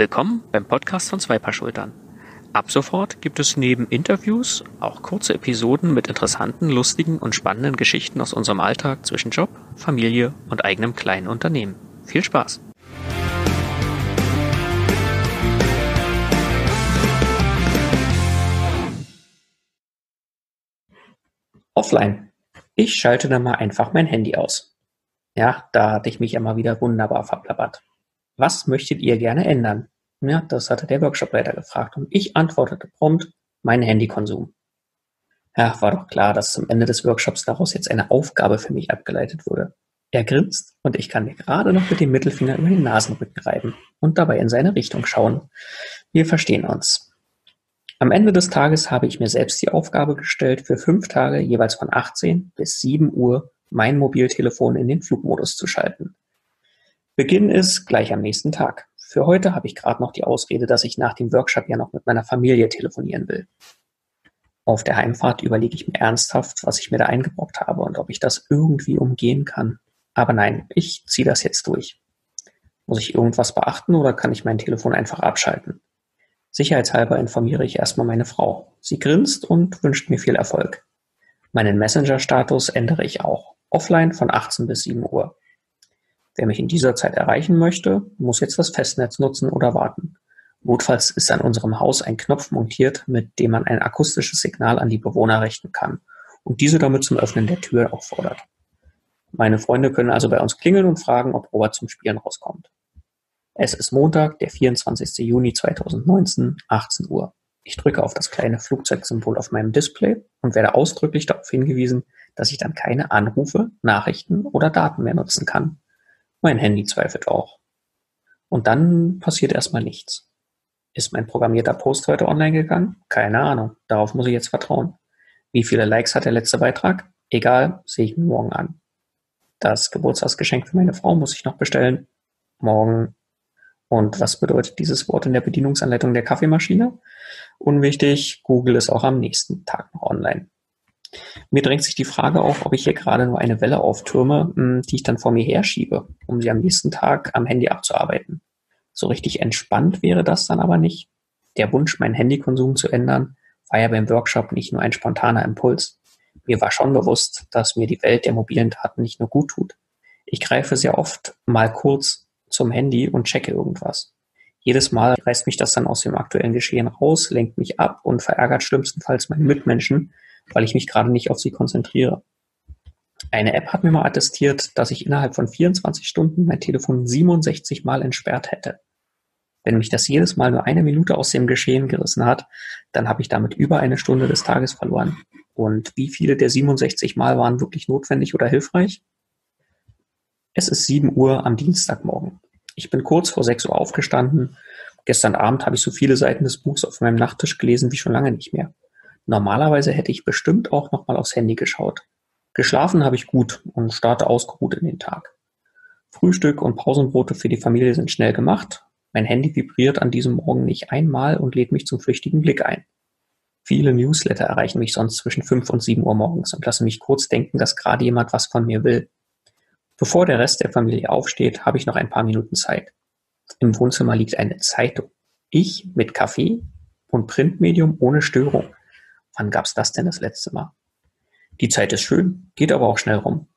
Willkommen beim Podcast von Zwei Paar Schultern. Ab sofort gibt es neben Interviews auch kurze Episoden mit interessanten, lustigen und spannenden Geschichten aus unserem Alltag zwischen Job, Familie und eigenem kleinen Unternehmen. Viel Spaß! Offline. Ich schalte dann mal einfach mein Handy aus. Ja, da hatte ich mich mal wieder wunderbar verplappert. Was möchtet ihr gerne ändern? Ja, das hatte der Workshopleiter gefragt und ich antwortete prompt, mein Handykonsum. Ja, war doch klar, dass zum Ende des Workshops daraus jetzt eine Aufgabe für mich abgeleitet wurde. Er grinst und ich kann mir gerade noch mit dem Mittelfinger über den Nasenrücken reiben und dabei in seine Richtung schauen. Wir verstehen uns. Am Ende des Tages habe ich mir selbst die Aufgabe gestellt, für fünf Tage jeweils von 18 bis 7 Uhr mein Mobiltelefon in den Flugmodus zu schalten. Beginn ist gleich am nächsten Tag. Für heute habe ich gerade noch die Ausrede, dass ich nach dem Workshop ja noch mit meiner Familie telefonieren will. Auf der Heimfahrt überlege ich mir ernsthaft, was ich mir da eingebrockt habe und ob ich das irgendwie umgehen kann. Aber nein, ich ziehe das jetzt durch. Muss ich irgendwas beachten oder kann ich mein Telefon einfach abschalten? Sicherheitshalber informiere ich erstmal meine Frau. Sie grinst und wünscht mir viel Erfolg. Meinen Messenger-Status ändere ich auch. Offline von 18 bis 7 Uhr. Wer mich in dieser Zeit erreichen möchte, muss jetzt das Festnetz nutzen oder warten. Notfalls ist an unserem Haus ein Knopf montiert, mit dem man ein akustisches Signal an die Bewohner richten kann und diese damit zum Öffnen der Tür auffordert. Meine Freunde können also bei uns klingeln und fragen, ob Robert zum Spielen rauskommt. Es ist Montag, der 24. Juni 2019, 18 Uhr. Ich drücke auf das kleine Flugzeugsymbol auf meinem Display und werde ausdrücklich darauf hingewiesen, dass ich dann keine Anrufe, Nachrichten oder Daten mehr nutzen kann. Mein Handy zweifelt auch. Und dann passiert erstmal nichts. Ist mein programmierter Post heute online gegangen? Keine Ahnung. Darauf muss ich jetzt vertrauen. Wie viele Likes hat der letzte Beitrag? Egal, sehe ich mir morgen an. Das Geburtstagsgeschenk für meine Frau muss ich noch bestellen. Morgen. Und was bedeutet dieses Wort in der Bedienungsanleitung der Kaffeemaschine? Unwichtig, Google ist auch am nächsten Tag noch online. Mir drängt sich die Frage auf, ob ich hier gerade nur eine Welle auftürme, hm, die ich dann vor mir herschiebe, um sie am nächsten Tag am Handy abzuarbeiten. So richtig entspannt wäre das dann aber nicht. Der Wunsch, meinen Handykonsum zu ändern, war ja beim Workshop nicht nur ein spontaner Impuls. Mir war schon bewusst, dass mir die Welt der mobilen Daten nicht nur gut tut. Ich greife sehr oft mal kurz zum Handy und checke irgendwas. Jedes Mal reißt mich das dann aus dem aktuellen Geschehen raus, lenkt mich ab und verärgert schlimmstenfalls meine Mitmenschen, weil ich mich gerade nicht auf sie konzentriere. Eine App hat mir mal attestiert, dass ich innerhalb von 24 Stunden mein Telefon 67 Mal entsperrt hätte. Wenn mich das jedes Mal nur eine Minute aus dem Geschehen gerissen hat, dann habe ich damit über eine Stunde des Tages verloren. Und wie viele der 67 Mal waren wirklich notwendig oder hilfreich? Es ist 7 Uhr am Dienstagmorgen. Ich bin kurz vor 6 Uhr aufgestanden. Gestern Abend habe ich so viele Seiten des Buchs auf meinem Nachttisch gelesen wie schon lange nicht mehr. Normalerweise hätte ich bestimmt auch noch mal aufs Handy geschaut. Geschlafen habe ich gut und starte ausgeruht in den Tag. Frühstück und Pausenbrote für die Familie sind schnell gemacht. Mein Handy vibriert an diesem Morgen nicht einmal und lädt mich zum flüchtigen Blick ein. Viele Newsletter erreichen mich sonst zwischen 5 und 7 Uhr morgens und lassen mich kurz denken, dass gerade jemand was von mir will. Bevor der Rest der Familie aufsteht, habe ich noch ein paar Minuten Zeit. Im Wohnzimmer liegt eine Zeitung. Ich mit Kaffee und Printmedium ohne Störung. Wann gab's das denn das letzte Mal? Die Zeit ist schön, geht aber auch schnell rum.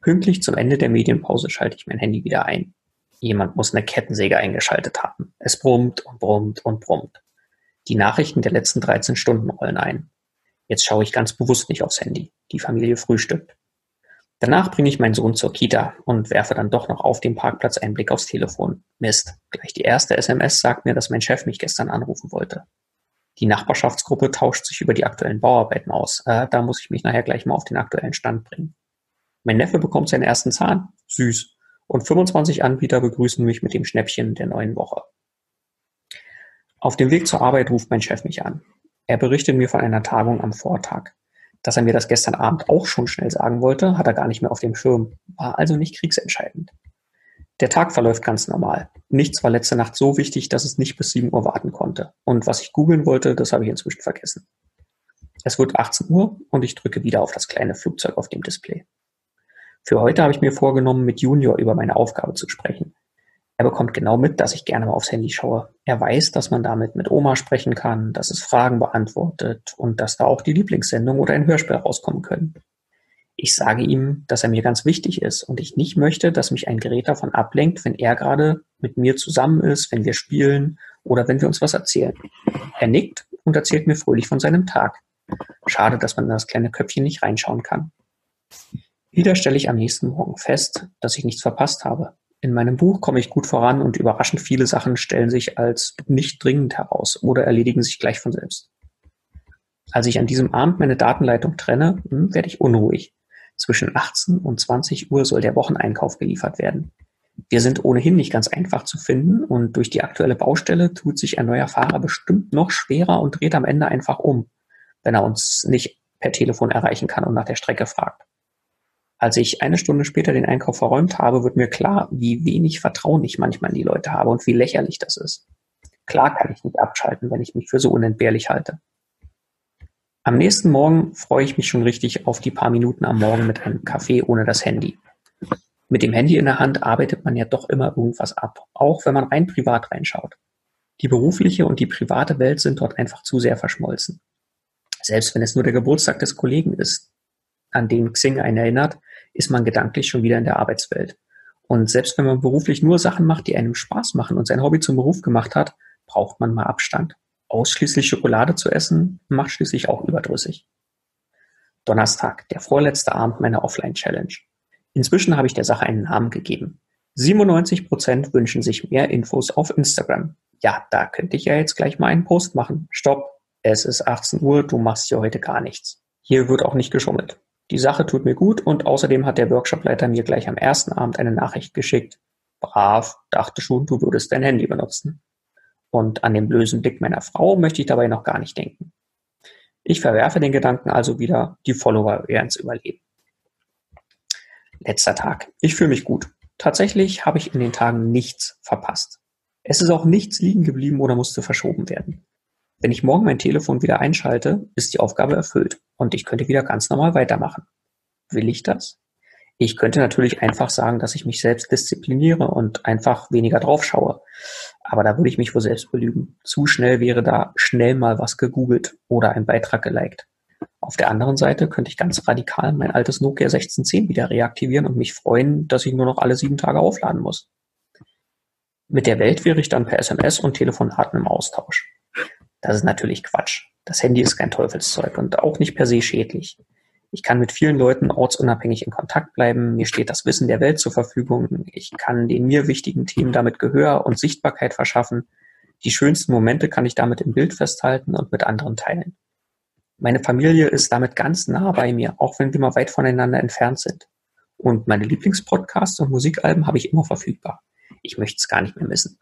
Pünktlich zum Ende der Medienpause schalte ich mein Handy wieder ein. Jemand muss eine Kettensäge eingeschaltet haben. Es brummt und brummt und brummt. Die Nachrichten der letzten 13 Stunden rollen ein. Jetzt schaue ich ganz bewusst nicht aufs Handy. Die Familie frühstückt. Danach bringe ich meinen Sohn zur Kita und werfe dann doch noch auf dem Parkplatz einen Blick aufs Telefon. Mist, gleich die erste SMS sagt mir, dass mein Chef mich gestern anrufen wollte. Die Nachbarschaftsgruppe tauscht sich über die aktuellen Bauarbeiten aus. Äh, da muss ich mich nachher gleich mal auf den aktuellen Stand bringen. Mein Neffe bekommt seinen ersten Zahn. Süß. Und 25 Anbieter begrüßen mich mit dem Schnäppchen der neuen Woche. Auf dem Weg zur Arbeit ruft mein Chef mich an. Er berichtet mir von einer Tagung am Vortag. Dass er mir das gestern Abend auch schon schnell sagen wollte, hat er gar nicht mehr auf dem Schirm, war also nicht kriegsentscheidend. Der Tag verläuft ganz normal. Nichts war letzte Nacht so wichtig, dass es nicht bis 7 Uhr warten konnte. Und was ich googeln wollte, das habe ich inzwischen vergessen. Es wird 18 Uhr und ich drücke wieder auf das kleine Flugzeug auf dem Display. Für heute habe ich mir vorgenommen, mit Junior über meine Aufgabe zu sprechen. Er bekommt genau mit, dass ich gerne mal aufs Handy schaue. Er weiß, dass man damit mit Oma sprechen kann, dass es Fragen beantwortet und dass da auch die Lieblingssendung oder ein Hörspiel rauskommen können. Ich sage ihm, dass er mir ganz wichtig ist und ich nicht möchte, dass mich ein Gerät davon ablenkt, wenn er gerade mit mir zusammen ist, wenn wir spielen oder wenn wir uns was erzählen. Er nickt und erzählt mir fröhlich von seinem Tag. Schade, dass man in das kleine Köpfchen nicht reinschauen kann. Wieder stelle ich am nächsten Morgen fest, dass ich nichts verpasst habe. In meinem Buch komme ich gut voran und überraschend viele Sachen stellen sich als nicht dringend heraus oder erledigen sich gleich von selbst. Als ich an diesem Abend meine Datenleitung trenne, hm, werde ich unruhig. Zwischen 18 und 20 Uhr soll der Wocheneinkauf geliefert werden. Wir sind ohnehin nicht ganz einfach zu finden und durch die aktuelle Baustelle tut sich ein neuer Fahrer bestimmt noch schwerer und dreht am Ende einfach um, wenn er uns nicht per Telefon erreichen kann und nach der Strecke fragt. Als ich eine Stunde später den Einkauf verräumt habe, wird mir klar, wie wenig Vertrauen ich manchmal in die Leute habe und wie lächerlich das ist. Klar kann ich nicht abschalten, wenn ich mich für so unentbehrlich halte. Am nächsten Morgen freue ich mich schon richtig auf die paar Minuten am Morgen mit einem Kaffee ohne das Handy. Mit dem Handy in der Hand arbeitet man ja doch immer irgendwas ab, auch wenn man rein privat reinschaut. Die berufliche und die private Welt sind dort einfach zu sehr verschmolzen. Selbst wenn es nur der Geburtstag des Kollegen ist, an den Xing einen erinnert, ist man gedanklich schon wieder in der Arbeitswelt. Und selbst wenn man beruflich nur Sachen macht, die einem Spaß machen und sein Hobby zum Beruf gemacht hat, braucht man mal Abstand. Ausschließlich Schokolade zu essen, macht schließlich auch überdrüssig. Donnerstag, der vorletzte Abend meiner Offline-Challenge. Inzwischen habe ich der Sache einen Namen gegeben. 97 Prozent wünschen sich mehr Infos auf Instagram. Ja, da könnte ich ja jetzt gleich mal einen Post machen. Stopp, es ist 18 Uhr, du machst hier heute gar nichts. Hier wird auch nicht geschummelt. Die Sache tut mir gut und außerdem hat der Workshopleiter mir gleich am ersten Abend eine Nachricht geschickt. Brav, dachte schon, du würdest dein Handy benutzen. Und an den bösen Blick meiner Frau möchte ich dabei noch gar nicht denken. Ich verwerfe den Gedanken also wieder, die Follower werden's überleben. Letzter Tag. Ich fühle mich gut. Tatsächlich habe ich in den Tagen nichts verpasst. Es ist auch nichts liegen geblieben oder musste verschoben werden. Wenn ich morgen mein Telefon wieder einschalte, ist die Aufgabe erfüllt und ich könnte wieder ganz normal weitermachen. Will ich das? Ich könnte natürlich einfach sagen, dass ich mich selbst diszipliniere und einfach weniger drauf schaue. Aber da würde ich mich wohl selbst belügen. Zu schnell wäre da schnell mal was gegoogelt oder ein Beitrag geliked. Auf der anderen Seite könnte ich ganz radikal mein altes Nokia 1610 wieder reaktivieren und mich freuen, dass ich nur noch alle sieben Tage aufladen muss. Mit der Welt wäre ich dann per SMS und Telefonaten im Austausch. Das ist natürlich Quatsch. Das Handy ist kein Teufelszeug und auch nicht per se schädlich. Ich kann mit vielen Leuten ortsunabhängig in Kontakt bleiben. Mir steht das Wissen der Welt zur Verfügung. Ich kann den mir wichtigen Themen damit Gehör und Sichtbarkeit verschaffen. Die schönsten Momente kann ich damit im Bild festhalten und mit anderen teilen. Meine Familie ist damit ganz nah bei mir, auch wenn wir mal weit voneinander entfernt sind. Und meine Lieblingspodcasts und Musikalben habe ich immer verfügbar. Ich möchte es gar nicht mehr missen.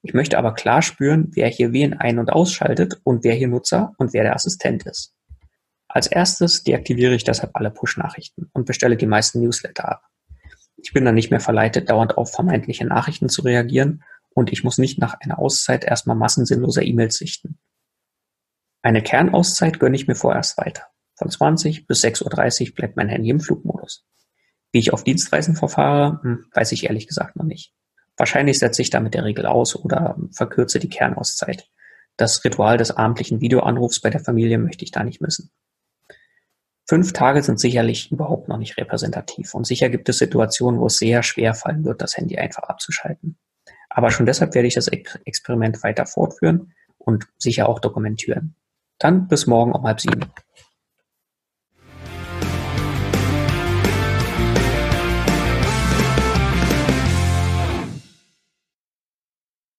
Ich möchte aber klar spüren, wer hier wen ein- und ausschaltet und wer hier Nutzer und wer der Assistent ist. Als erstes deaktiviere ich deshalb alle Push-Nachrichten und bestelle die meisten Newsletter ab. Ich bin dann nicht mehr verleitet, dauernd auf vermeintliche Nachrichten zu reagieren und ich muss nicht nach einer Auszeit erstmal massensinnloser E-Mails sichten. Eine Kernauszeit gönne ich mir vorerst weiter. Von 20 bis 6.30 Uhr bleibt mein Handy im Flugmodus. Wie ich auf Dienstreisen verfahre, hm, weiß ich ehrlich gesagt noch nicht. Wahrscheinlich setze ich damit der Regel aus oder verkürze die Kernauszeit. Das Ritual des abendlichen Videoanrufs bei der Familie möchte ich da nicht missen. Fünf Tage sind sicherlich überhaupt noch nicht repräsentativ und sicher gibt es Situationen, wo es sehr schwer fallen wird, das Handy einfach abzuschalten. Aber schon deshalb werde ich das Experiment weiter fortführen und sicher auch dokumentieren. Dann bis morgen um halb sieben.